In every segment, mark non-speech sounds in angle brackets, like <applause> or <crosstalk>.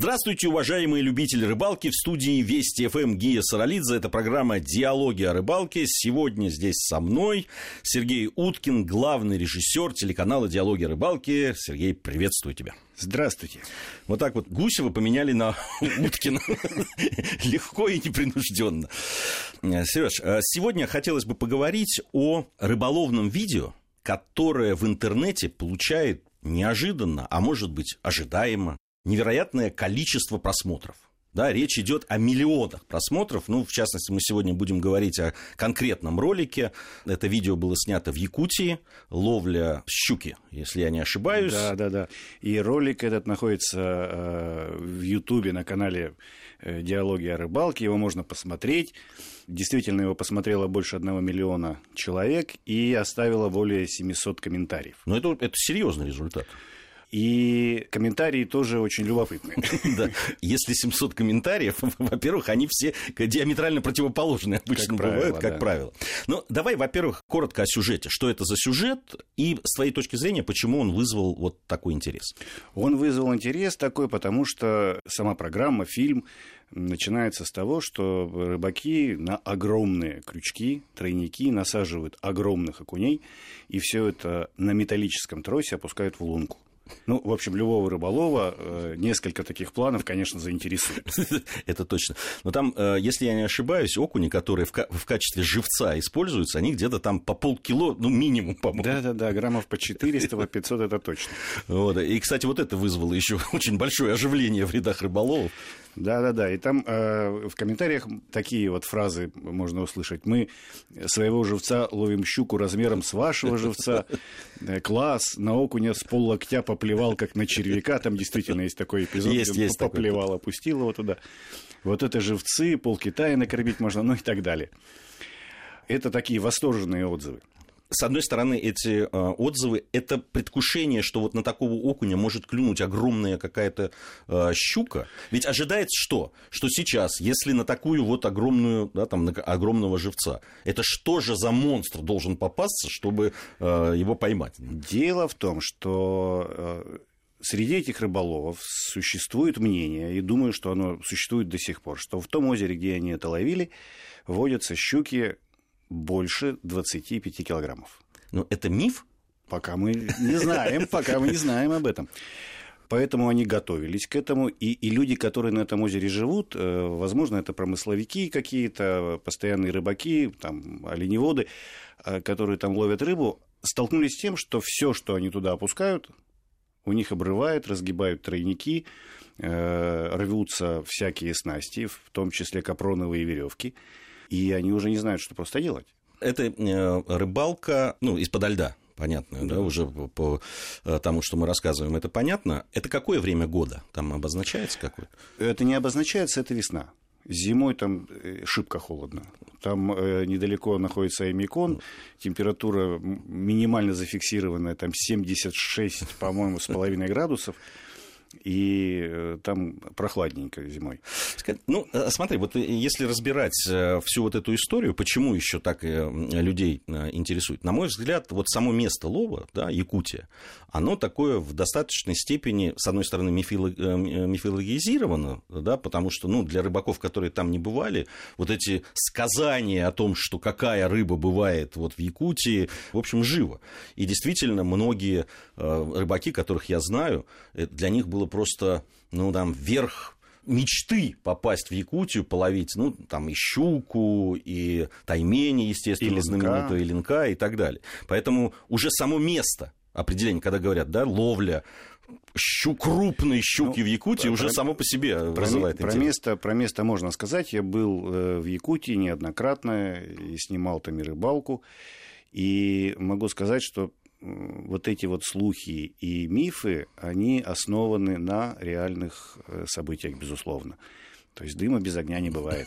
Здравствуйте, уважаемые любители рыбалки. В студии Вести ФМ Гия Саралидзе. Это программа «Диалоги о рыбалке». Сегодня здесь со мной Сергей Уткин, главный режиссер телеканала «Диалоги о рыбалке». Сергей, приветствую тебя. Здравствуйте. Вот так вот Гусева поменяли на <laughs> Уткина. Легко и непринужденно. Сереж, а сегодня хотелось бы поговорить о рыболовном видео, которое в интернете получает неожиданно, а может быть ожидаемо, невероятное количество просмотров. Да, речь идет о миллионах просмотров. Ну, в частности, мы сегодня будем говорить о конкретном ролике. Это видео было снято в Якутии. Ловля щуки, если я не ошибаюсь. Да, да, да. И ролик этот находится э, в Ютубе на канале э, «Диалоги о рыбалке». Его можно посмотреть. Действительно, его посмотрело больше одного миллиона человек и оставило более 700 комментариев. Но это, это серьезный результат. И комментарии тоже очень любопытные. <laughs> Да. Если 700 комментариев, <laughs> во-первых, они все диаметрально противоположные обычно как бывают, правило, как да. правило. Ну, давай, во-первых, коротко о сюжете. Что это за сюжет и, с твоей точки зрения, почему он вызвал вот такой интерес? Он вызвал интерес такой, потому что сама программа, фильм начинается с того, что рыбаки на огромные крючки, тройники насаживают огромных окуней, и все это на металлическом тросе опускают в лунку. Ну, в общем, любого рыболова э, несколько таких планов, конечно, заинтересует. <laughs> Это точно. Но там, э, если я не ошибаюсь, окуни, которые в, в качестве живца используются, они где-то там по полкило, ну, минимум, по-моему. Да-да-да, граммов по 400, по 500, это точно. <laughs> Вот. И, кстати, вот это вызвало еще <laughs> очень большое оживление в рядах рыболовов. Да-да-да, и там э, в комментариях такие вот фразы можно услышать. Мы своего живца ловим щуку размером с вашего живца. Э, класс, на окуня с пол локтя поплевал, как на червяка. Там действительно есть такой эпизод, есть, где он есть поплевал, такой. опустил его туда. Вот это живцы, пол Китая накормить можно, ну и так далее. Это такие восторженные отзывы с одной стороны, эти э, отзывы – это предвкушение, что вот на такого окуня может клюнуть огромная какая-то э, щука. Ведь ожидается что? Что сейчас, если на такую вот огромную, да, там, на огромного живца, это что же за монстр должен попасться, чтобы э, его поймать? Дело в том, что э, среди этих рыболовов существует мнение, и думаю, что оно существует до сих пор, что в том озере, где они это ловили, водятся щуки больше 25 килограммов. Но это миф? Пока мы не знаем, пока мы не знаем об этом. Поэтому они готовились к этому. И, и люди, которые на этом озере живут, э, возможно, это промысловики какие-то, постоянные рыбаки, там, оленеводы, э, которые там ловят рыбу, столкнулись с тем, что все, что они туда опускают, у них обрывают, разгибают тройники, э, рвутся всякие снасти, в том числе капроновые веревки и они уже не знают, что просто делать. Это э, рыбалка, ну, из-под льда, понятно, да. да, уже по э, тому, что мы рассказываем, это понятно. Это какое время года? Там обозначается какое? Это не обозначается, это весна. Зимой там э, шибко холодно. Там э, недалеко находится Аймикон, температура минимально зафиксированная, там 76, по-моему, с половиной градусов и э, там прохладненько зимой. Ну, э, смотри, вот э, если разбирать всю вот эту историю, почему еще так людей интересует, на мой взгляд, вот само место лова, да, Якутия, оно такое в достаточной степени, с одной стороны, мифологизировано, да, потому что, ну, для рыбаков, которые там не бывали, вот эти сказания о том, что какая рыба бывает вот в Якутии, в общем, живо. И действительно, многие рыбаки, которых я знаю, для них было просто, ну, там, верх мечты попасть в Якутию, половить, ну, там, и щуку, и таймени, естественно, и знаменитую, и линка, и так далее. Поэтому уже само место определение, когда говорят, да, ловля щу, крупной щуки ну, в Якутии про, уже само по себе про, вызывает про интерес. Место, про место можно сказать. Я был э, в Якутии неоднократно и снимал там и рыбалку. И могу сказать, что вот эти вот слухи и мифы, они основаны на реальных э, событиях, безусловно. То есть дыма без огня не бывает.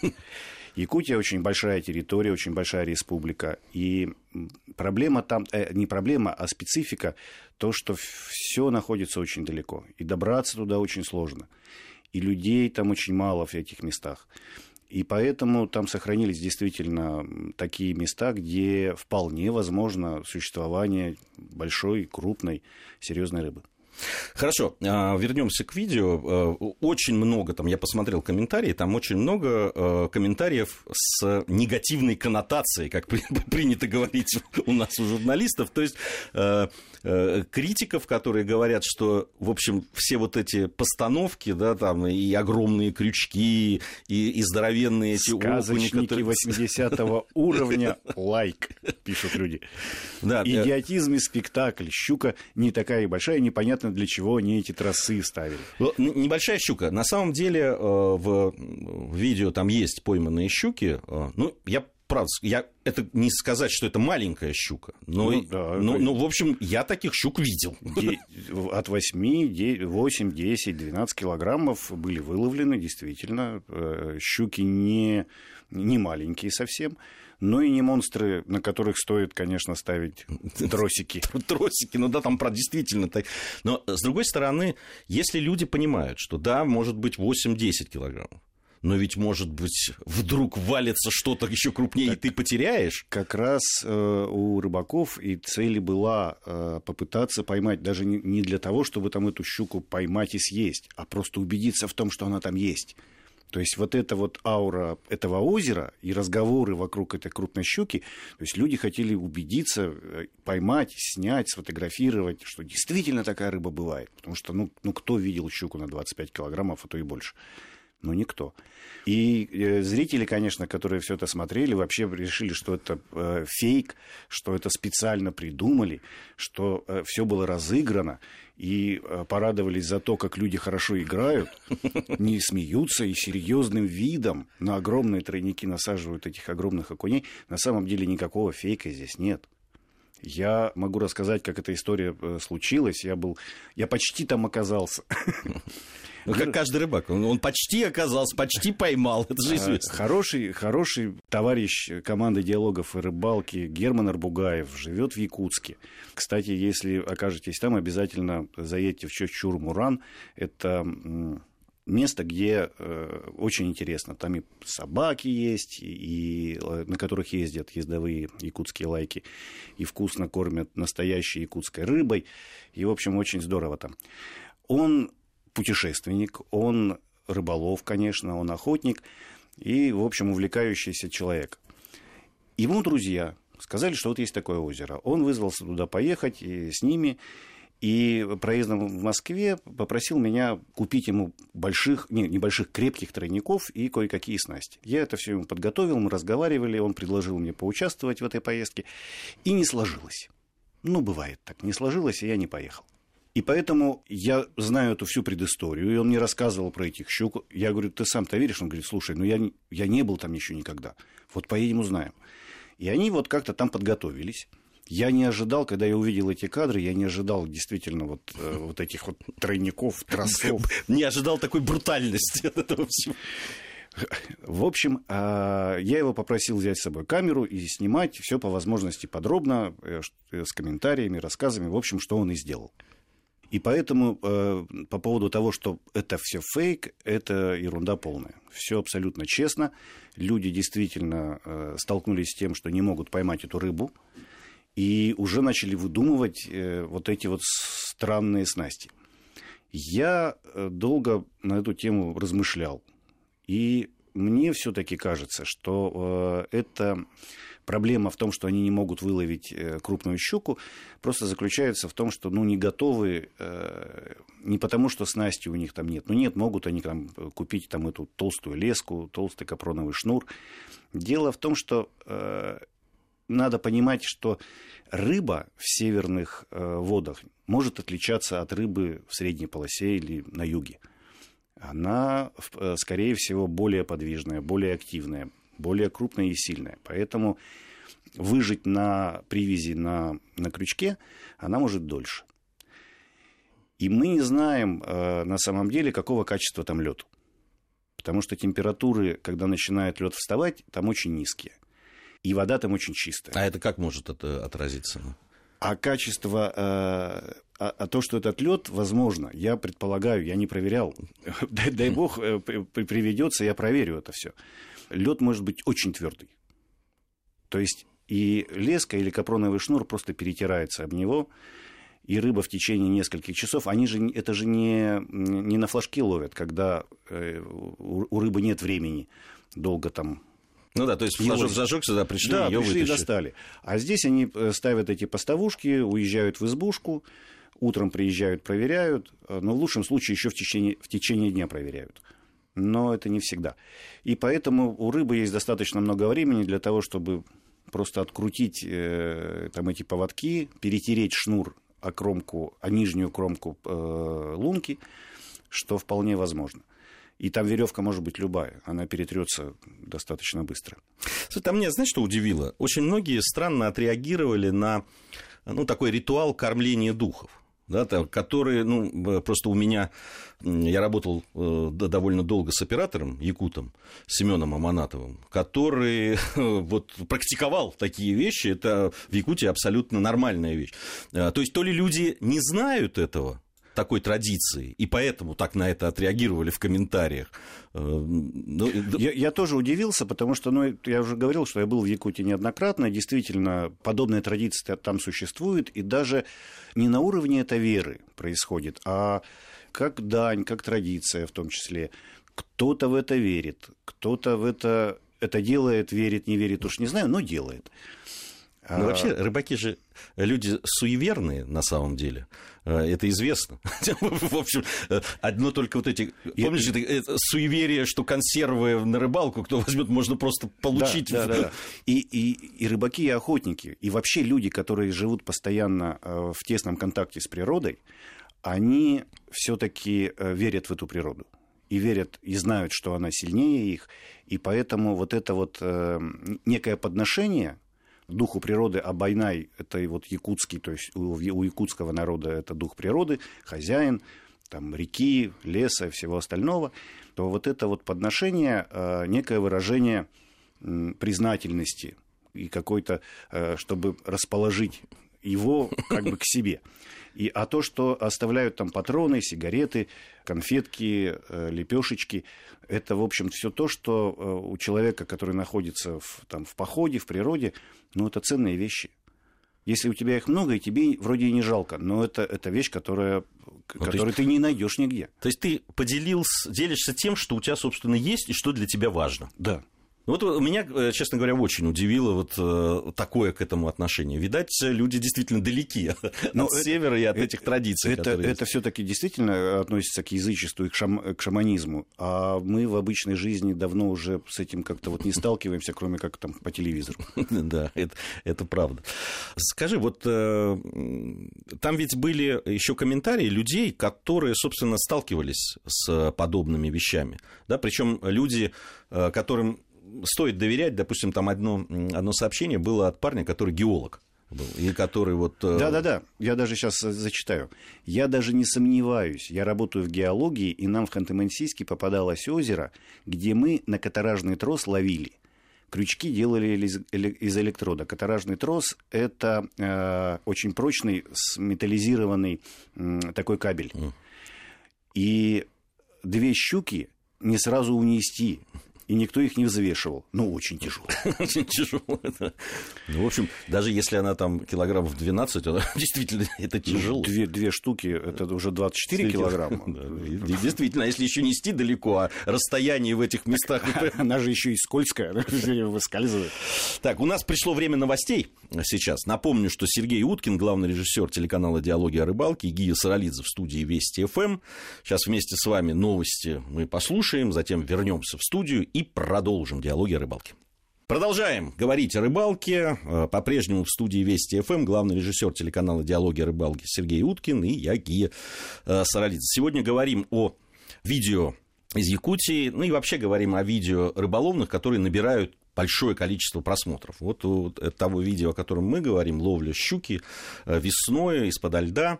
Якутия очень большая территория, очень большая республика. И проблема там, э, не проблема, а специфика, то, что все находится очень далеко. И добраться туда очень сложно. И людей там очень мало в этих местах. И поэтому там сохранились действительно такие места, где вполне возможно существование большой, крупной, серьезной рыбы. Хорошо, а, вернемся к видео. А, очень много, там я посмотрел комментарии, там очень много а, комментариев с негативной коннотацией, как <laughs> принято говорить у нас у журналистов. То есть критиков, которые говорят, что, в общем, все вот эти постановки, да, там и огромные крючки, и, и здоровенные эти окуни, которые... 80 уровня, <laughs> лайк, пишут люди. <laughs> Да, Идиотизм и спектакль. Щука не такая большая, непонятно для чего они эти тросы ставили. Ну, небольшая щука. На самом деле э, в видео там есть пойманные щуки. Э, ну, я правда, я, это не сказать, что это маленькая щука, но, ну, да, но, но в общем, я таких щук видел. <laughs> От 8, 8, 10, 12 килограммов были выловлены, действительно. Э, щуки не, не маленькие совсем. Ну и не монстры, на которых стоит, конечно, ставить тросики. <laughs> Тросики, ну да, там про действительно. так. Но с другой стороны, если люди понимают, что да, может быть 8-10 килограммов, но ведь, может быть, вдруг валится что-то еще крупнее, так, и ты потеряешь. Как раз э, у рыбаков и цель была э, попытаться поймать, даже не, не для того, чтобы там эту щуку поймать и съесть, а просто убедиться в том, что она там есть. То есть вот эта вот аура этого озера и разговоры вокруг этой крупной щуки, то есть люди хотели убедиться, э, поймать, снять, сфотографировать, что действительно такая рыба бывает. Потому что, ну, ну кто видел щуку на 25 килограммов, а то и больше? Ну, никто. И э, зрители, конечно, которые все это смотрели, вообще решили, что это э, фейк, что это специально придумали, что э, все было разыграно, и э, порадовались за то, как люди хорошо играют, <laughs> не смеются и серьезным видом на огромные тройники насаживают этих огромных окуней. На самом деле никакого фейка здесь нет. Я могу рассказать, как эта история случилась. Я был, я почти там оказался. <laughs> Ну, как каждый рыбак. Он, он почти оказался, почти поймал. <laughs> Это же а, известно. Хороший, хороший товарищ команды диалогов и рыбалки Герман Арбугаев живет в Якутске. Кстати, если окажетесь там, обязательно заедьте в Чочур-Муран. Это место, где э, очень интересно. Там и собаки есть, и, и э, на которых ездят ездовые якутские лайки, и вкусно кормят настоящей якутской рыбой. И, в общем, очень здорово там. Он путешественник, он рыболов, конечно, он охотник и, в общем, увлекающийся человек. Ему друзья сказали, что вот есть такое озеро. Он вызвался туда поехать и с ними, и проездом в Москве попросил меня купить ему больших, не, небольших крепких тройников и кое-какие снасти. Я это все ему подготовил, мы разговаривали, он предложил мне поучаствовать в этой поездке, и не сложилось. Ну, бывает так, не сложилось, и я не поехал. И поэтому я знаю эту всю предысторию, и он мне рассказывал про этих щук. Я говорю, ты сам-то веришь? Он говорит, слушай, ну я, я не был там еще никогда. Вот поедем узнаем. И они вот как-то там подготовились. Я не ожидал, когда я увидел эти кадры, я не ожидал действительно вот, э, вот этих вот тройников, тросов. <laughs> Не ожидал такой брутальности от этого всего. В общем, а, я его попросил взять с собой камеру и снимать все по возможности подробно, э, с комментариями, рассказами, в общем, что он и сделал. И поэтому э, по поводу того, что это все фейк, это ерунда полная. Все абсолютно честно. Люди действительно э, столкнулись с тем, что не могут поймать эту рыбу, и уже начали выдумывать э, вот эти вот странные снасти. Я э, долго на эту тему размышлял. И мне все-таки кажется, что э, это проблема в том, что они не могут выловить э, крупную щуку, просто заключается в том, что ну, не готовы, э, не потому что снасти у них там нет, ну нет, могут они там купить там эту толстую леску, толстый капроновый шнур. Дело в том, что э, надо понимать, что рыба в северных водах может отличаться от рыбы в средней полосе или на юге. Она, скорее всего, более подвижная, более активная, более крупная и сильная. Поэтому выжить на привязи на, на крючке она может дольше. И мы не знаем э, на самом деле, какого качества там лед. Потому что температуры, когда начинает лед вставать, там очень низкие. И вода там очень чистая. А это как может это отразиться? А качество, э, а, а то, что этот лед, возможно, я предполагаю, я не проверял. <laughs> Дай, бог э, приведется, я проверю это все лед может быть очень твердый. То есть и леска или капроновый шнур просто перетирается об него, и рыба в течение нескольких часов, они же, это же не, не на флажке ловят, когда э, у, рыбы нет времени долго там ну да, то есть флажок его... зажег, сюда пришли, да, ее пришли вытащили. и достали. А здесь они э, ставят эти поставушки, уезжают в избушку, утром приезжают, проверяют, э, но в лучшем случае еще в течение, в течение дня проверяют. Но это не всегда. И поэтому у рыбы есть достаточно много времени для того, чтобы просто открутить э, там эти поводки, перетереть шнур о кромку, о нижнюю кромку э, лунки, что вполне возможно. И там веревка может быть любая, она перетрется достаточно быстро. Слушай, там меня, знаешь, что удивило? Очень многие странно отреагировали на ну, такой ритуал кормления духов да, которые, ну, просто у меня, я работал э, довольно долго с оператором, якутом, Семеном Аманатовым, который <laughs> вот практиковал такие вещи, это в Якутии абсолютно нормальная вещь. Э, то есть, то ли люди не знают этого, такой традиции, и поэтому так на это отреагировали в комментариях. Э, ну, я, я тоже удивился, потому что, ну, я уже говорил, что я был в Якутии неоднократно, действительно, подобная традиция там существует, и даже не на уровне это веры происходит, а как дань, как традиция в том числе. Кто-то в это верит, кто-то в это, это делает, верит, не верит, уж не знаю, но делает. Ну, вообще, рыбаки же люди суеверные на самом деле. Э, это известно. <laughs> В общем, э, одно только вот эти... Помнишь, это, это суеверие, что консервы на рыбалку, кто возьмет, можно просто получить. Да, да, да. <laughs> И, и, и рыбаки, и охотники, и вообще люди, которые живут постоянно э, в тесном контакте с природой, они все-таки верят в эту природу и верят, и знают, что она сильнее их, и поэтому вот это вот э, некое подношение духу природы, а Байнай – это вот якутский, то есть у, у якутского народа это дух природы, хозяин, там, реки, леса и всего остального, то вот это вот подношение, э, некое выражение признательности и какой-то, э, чтобы расположить его как бы к себе. И, а то, что оставляют там патроны, сигареты, конфетки, э, лепешечки, это, в общем, все то, что э, у человека, который находится в, там, в походе, в природе, ну, это ценные вещи. Если у тебя их много, и тебе вроде и не жалко, но это, это вещь, которая, ну, которую есть, ты не найдешь нигде. То есть ты поделился, делишься тем, что у тебя, собственно, есть и что для тебя важно. Да. Вот меня, э, честно говоря, очень удивило вот э, такое к этому отношение. Видать, люди действительно далеки Но <laughs> от это, севера и от это, этих традиций. Это, это все-таки действительно относится к язычеству и к, шам, к шаманизму. А мы в обычной жизни давно уже с этим как-то вот не сталкиваемся, кроме как там по телевизору. <laughs> Да, это, это правда. Скажи, вот э, там ведь были еще комментарии людей, которые, собственно, сталкивались с подобными вещами. Да, причем люди, которым стоит доверять, допустим, там одно, одно сообщение было от парня, который геолог был, и который вот... Э, Да-да-да, я даже сейчас зачитаю. Я даже не сомневаюсь, я работаю в геологии, и нам в Ханты-Мансийске попадалось озеро, где мы на катаражный трос ловили. Крючки делали из, электрода. Катаражный трос – это э, очень прочный, металлизированный э, такой кабель. И две щуки не сразу унести и никто их не взвешивал. Ну, очень тяжело. <laughs> Очень тяжело. Ну, в общем, даже если она там килограммов 12, она <laughs> действительно это ну, тяжело. Две, две штуки, это уже 24 килограмма. <laughs> Действительно, а если еще нести далеко, а расстояние в этих местах... Она же еще и скользкая, выскальзывает. Так, у нас пришло время новостей сейчас. Напомню, что Сергей Уткин, главный режиссер телеканала «Диалоги о рыбалке», и Гия Саралидзе в студии Вести ФМ. Сейчас вместе с вами новости мы послушаем, затем вернемся в студию и продолжим диалоги о рыбалке. Продолжаем говорить о рыбалке. Э, по-прежнему в студии Вести ФМ главный режиссер телеканала «Диалоги о рыбалке» Сергей Уткин и я, Гия э, Саралидзе. Сегодня говорим о видео из Якутии, ну и вообще говорим о видео рыболовных, которые набирают большое количество просмотров. Вот, вот того видео, о котором мы говорим, ловля щуки э, весной из-под льда,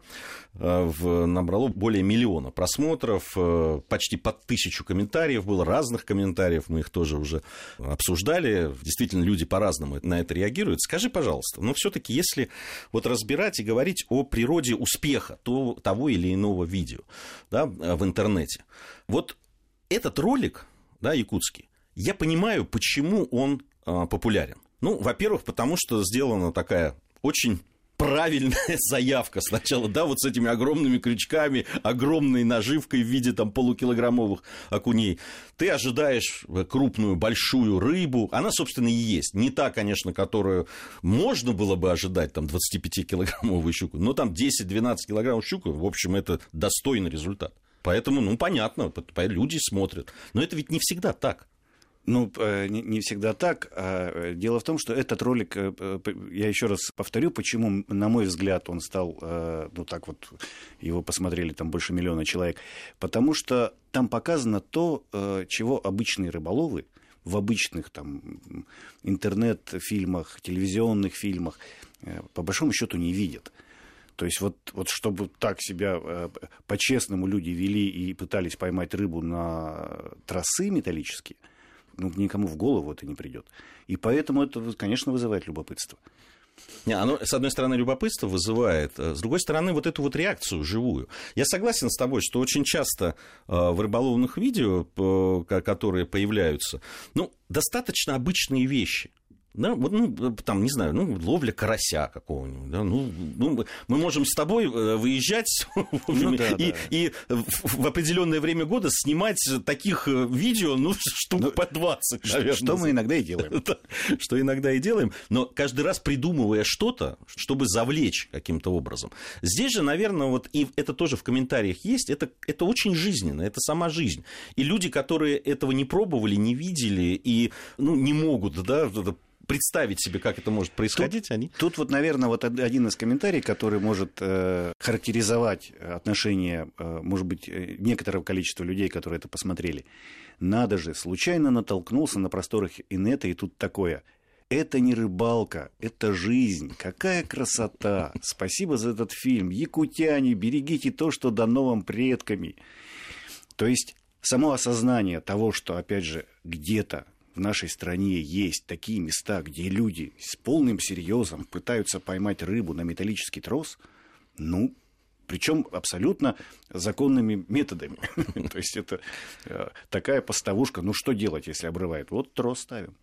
э, в, набрало более миллиона просмотров, э, почти под тысячу комментариев было, разных комментариев, мы их тоже уже обсуждали. Действительно, люди по-разному на это реагируют. Скажи, пожалуйста, но все-таки, если вот разбирать и говорить о природе успеха то, того или иного видео да, в интернете, вот этот ролик, да, якутский, я понимаю, почему он а, популярен. Ну, во-первых, потому что сделана такая очень правильная <laughs> заявка сначала, да, вот с этими огромными крючками, огромной наживкой в виде там полукилограммовых окуней. Ты ожидаешь крупную, большую рыбу, она, собственно, и есть. Не та, конечно, которую можно было бы ожидать, там, 25-килограммовую щуку, но там 10-12 килограммов щуку, в общем, это достойный результат. Поэтому, ну, понятно, люди смотрят. Но это ведь не всегда так. Ну, э, не всегда так. А, э, дело в том, что этот ролик, э, я еще раз повторю, почему, на мой взгляд, он стал, ну так вот, его посмотрели там больше миллиона человек, потому что там показано то, чего обычные рыболовы в обычных там интернет-фильмах, телевизионных фильмах, по большому счету не видят. То есть вот, вот чтобы так себя по-честному люди вели и пытались поймать рыбу на тросы металлические – ну, никому в голову это не придет. И поэтому это, конечно, вызывает любопытство. Не, оно, с одной стороны, любопытство вызывает, э, с другой стороны, вот эту вот реакцию живую. Я согласен с тобой, что очень часто э, в рыболовных видео, которые появляются, ну, достаточно обычные вещи. Да, вот, ну, там, не знаю, ну, ловля карася какого-нибудь. Да, ну, ну, мы можем с тобой э, выезжать <laughs> ну, да, и, да. и в определенное время года снимать таких э, видео, ну, <laughs> штук ну, по 20, наверное. Что мы иногда и делаем. <laughs> что иногда и делаем, но каждый раз придумывая что-то, чтобы завлечь каким-то образом. Здесь же, наверное, вот и это тоже в комментариях есть, это, это очень жизненно, это сама жизнь. И люди, которые этого не пробовали, не видели и ну, не могут, да, представить себе, как это может происходить, тут, они... Тут вот, наверное, вот один из комментариев, который может э, характеризовать отношение, э, может быть, э, некоторого количества людей, которые это посмотрели. Надо же, случайно натолкнулся на просторах инета, и тут такое. Это не рыбалка, это жизнь. Какая красота! Спасибо за этот фильм. Якутяне, берегите то, что дано вам предками. То есть само осознание того, что, опять же, где-то в нашей стране есть такие места, где люди с полным серьезом пытаются поймать рыбу на металлический трос, ну, причем абсолютно законными методами. <laughs> То есть это э, такая поставушка. Ну что делать, если обрывает? Вот трос ставим.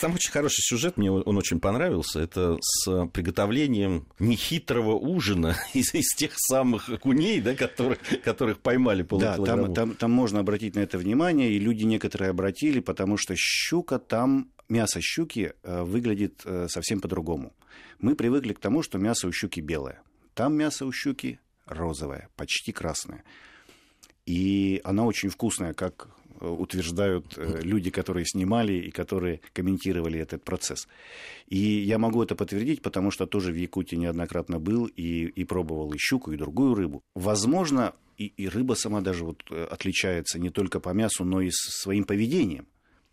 Там очень хороший сюжет, мне он очень понравился. Это с приготовлением нехитрого ужина <laughs> из, из тех самых окуней, да, которых, которых поймали Да, там, там, там можно обратить на это внимание, и люди некоторые обратили, потому что щука там мясо щуки э, выглядит э, совсем по-другому. Мы привыкли к тому, что мясо у щуки белое. Там мясо у щуки розовое, почти красное. И она очень вкусная, как э, утверждают э, люди, которые снимали и которые комментировали этот процесс. И я могу это подтвердить, потому что тоже в Якутии неоднократно был и, и пробовал и щуку, и другую рыбу. Возможно, и, и рыба сама даже вот э, отличается не только по мясу, но и своим поведением.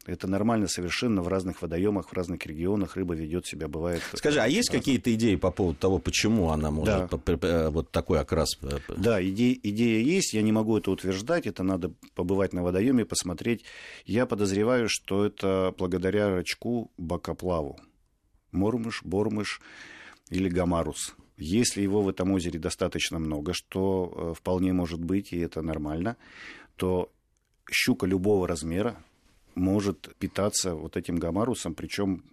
Это нормально совершенно в разных водоемах, в разных регионах рыба ведет себя, бывает. Скажи, а есть какие-то идеи по поводу того, почему она может да. вот такой окрас? Да, идея, идея есть, я не могу это утверждать, это надо побывать на водоеме, посмотреть. Я подозреваю, что это благодаря рачку бакоплаву. Мормыш, бормыш или гамарус. Если его в этом озере достаточно много, что э, вполне может быть, и это нормально, то щука любого размера, может питаться вот этим гамарусом, причем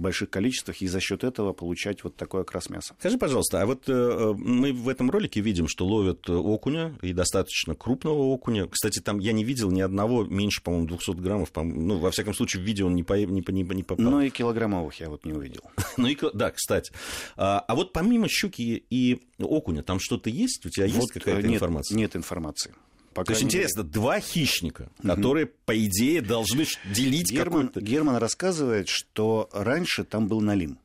в больших количествах, и за счет этого получать вот такой окрас мяса. Скажи, пожалуйста, а вот э, мы в этом ролике видим, что ловят окуня, и достаточно крупного окуня. Кстати, там я не видел ни одного меньше, по-моему, 200 граммов. Ну, во всяком случае, в видео он не, по, не, не, не попал. Ну, и килограммовых я вот не увидел. <laughs> ну, и, да, кстати. А, а вот помимо щуки и окуня, там что-то есть? У тебя вот есть какая-то нет, информация? Нет информации. По То есть интересно, два хищника, которые, угу. по идее, должны делить Герман, Герман рассказывает, что раньше там был налим.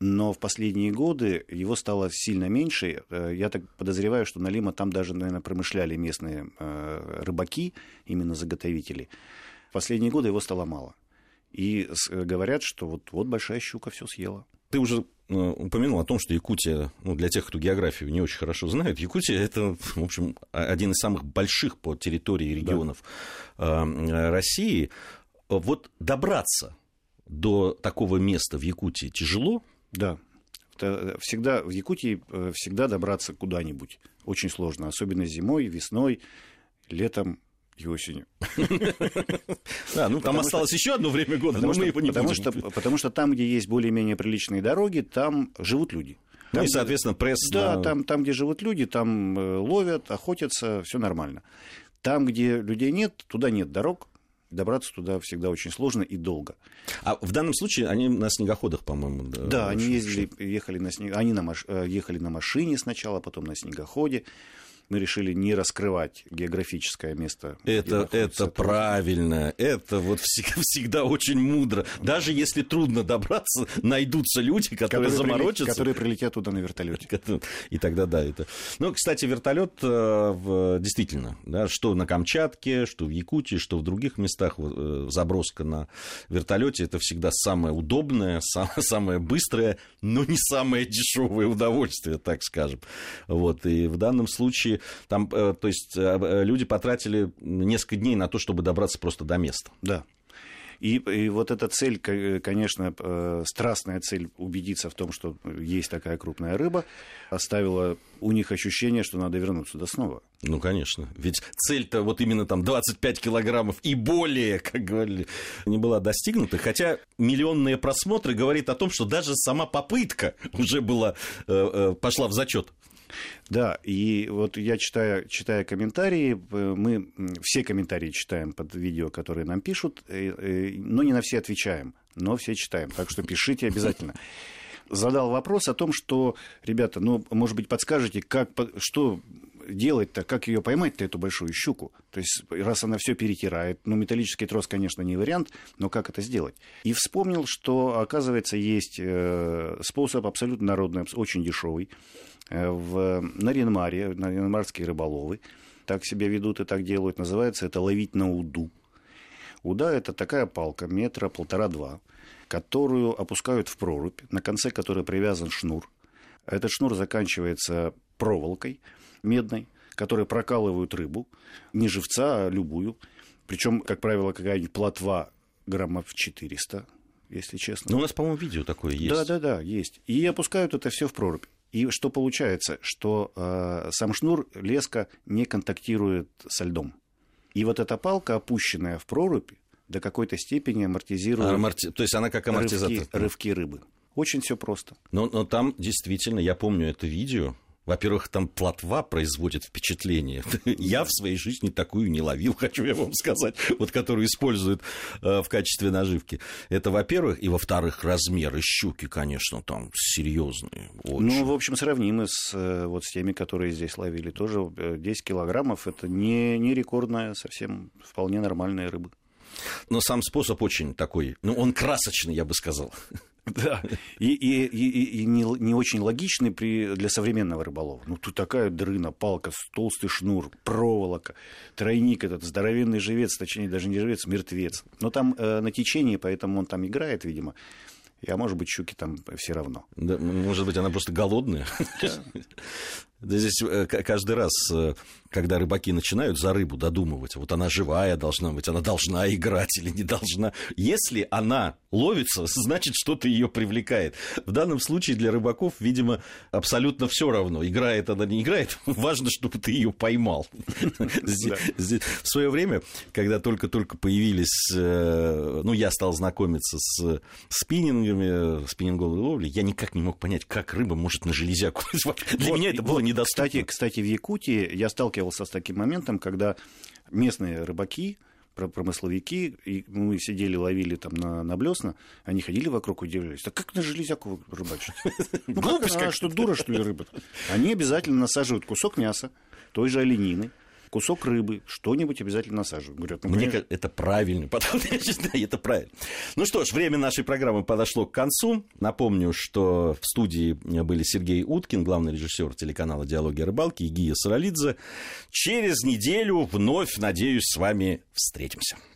Но в последние годы его стало сильно меньше. Э, я так подозреваю, что налима там даже, наверное, промышляли местные э, рыбаки, именно заготовители. В последние годы его стало мало. И говорят, что вот, вот большая щука все съела. Ты уже э, упомянул о том, что Якутия, ну, для тех, кто географию не очень хорошо знает, Якутия это, в общем, один из самых больших по территории регионов да. Э, России. Вот добраться до такого места в Якутии тяжело? Да. Всегда, в Якутии э, всегда добраться куда-нибудь очень сложно, особенно зимой, весной, летом и осенью. <laughs> Да, ну там осталось еще одно время года, но мы его не потому что, потому что там, где есть более-менее приличные дороги, там живут люди. Там, ну и, соответственно, пресс... Да, на... там, там, где живут люди, там э, ловят, охотятся, все нормально. Там, где людей нет, туда нет дорог, добраться туда всегда очень сложно и долго. А в данном случае они на снегоходах, по-моему, да? Да, они ездили, ехали на снег... они на маш... Э, ехали на машине сначала, потом на снегоходе мы решили не раскрывать географическое место. Это, это правильно, это вот всегда, <laughs> всегда очень мудро. Даже если трудно добраться, найдутся люди, которые, которые заморочатся. Прилет, которые прилетят туда на вертолете. <laughs> И тогда да, это. Ну, кстати, вертолет э, действительно, да, что на Камчатке, что в Якутии, что в других местах э, заброска на вертолете это всегда самое удобное, <laughs> самое быстрое, но не самое дешевое удовольствие, так скажем. Вот, и в данном случае там, э, то есть э, э, люди потратили несколько дней на то, чтобы добраться просто до места. Да. И, и вот эта цель, конечно, страстная цель убедиться в том, что есть такая крупная рыба, оставила у них ощущение, что надо вернуться туда снова. Ну, конечно. Ведь цель-то вот именно там 25 килограммов и более, <laughs> как говорили, не была достигнута. Хотя миллионные просмотры говорит о том, что даже сама попытка уже была, пошла в зачет. Да, и вот я читаю, читая комментарии, э, мы все комментарии читаем под видео, которые нам пишут, э, э, но не на все отвечаем, но все читаем, так что пишите обязательно. Задал вопрос о том, что, ребята, ну, может быть, подскажете, как, что делать-то, как ее поймать-то, эту большую щуку? То есть, раз она все перетирает, ну, металлический трос, конечно, не вариант, но как это сделать? И вспомнил, что, оказывается, есть способ абсолютно народный, очень дешевый. Э, в Наринмаре, наринмарские рыболовы так себя ведут и так делают. Называется это ловить на уду. Уда – это такая палка метра полтора-два, которую опускают в прорубь, на конце которой привязан шнур. Этот шнур заканчивается проволокой медной, которой прокалывают рыбу, не живца, а любую. Причем, как правило, какая-нибудь плотва граммов 400, если честно. Ну, у нас, по-моему, видео такое есть. Да, да, да, есть. И опускают это все в прорубь. И что получается? Что э, сам шнур леска не контактирует со льдом. И вот эта палка, опущенная в прорубь, до какой-то степени амортизирует... Аморти... То есть она как амортизатор. Рывки, рывки рыбы. Очень все просто. Но, но там действительно, я помню это видео, во-первых, там плотва производит впечатление. <laughs> Я в своей жизни такую не ловил, <laughs> хочу я вам сказать, вот которую используют э, в качестве наживки. Это, во-первых. И, во-вторых, размеры щуки, конечно, там серьезные. Очень. Ну, в общем, сравнимы с, э, вот, с теми, которые здесь ловили. Тоже 10 э, килограммов. Это не, не рекордная, совсем вполне нормальная рыба. Но сам способ очень такой, ну, он красочный, я бы сказал. <laughs> <laughs> Да, и, и, и, и не, не очень логичный при, для современного рыболова. Ну, тут такая дрына, палка, толстый шнур, проволока, тройник этот, здоровенный живец, точнее, даже не живец, мертвец. Но там э, на течении, поэтому он там играет, видимо. А может быть, щуки там все равно. Да, может быть, она просто голодная. Да здесь э, каждый раз, э, когда рыбаки начинают за рыбу додумывать, вот она живая должна быть, она должна играть или не должна. Если она ловится, значит, что-то ее привлекает. В данном случае для рыбаков, видимо, абсолютно все равно, играет она, не играет, <laughs> важно, чтобы ты ее поймал. <laughs> В свое время, когда только-только появились, э, ну, я стал знакомиться с спиннингами, спиннинговой ловлей, я никак не мог понять, как рыба может на железяку. <laughs> Для меня это было недоступно. Кстати, кстати, в Якутии я сталкивался с таким моментом, когда местные рыбаки, промысловики, и мы сидели, ловили там на, на блесна, они ходили вокруг, удивлялись, так как на железяку рыбачить? <laughs> Ну, как, что дура, что ли, рыба? Они обязательно насаживают кусок мяса, той же оленины, кусок рыбы, что-нибудь обязательно насаживают. Говорят, ну, Мне конечно... это правильно, <laughs> потому что это правильно. Ну что ж, время нашей программы подошло к концу. Напомню, что в студии были Сергей Уткин, главный режиссер телеканала «Диалоги о рыбалке» и Гия Саралидзе. Через неделю вновь, надеюсь, с вами встретимся.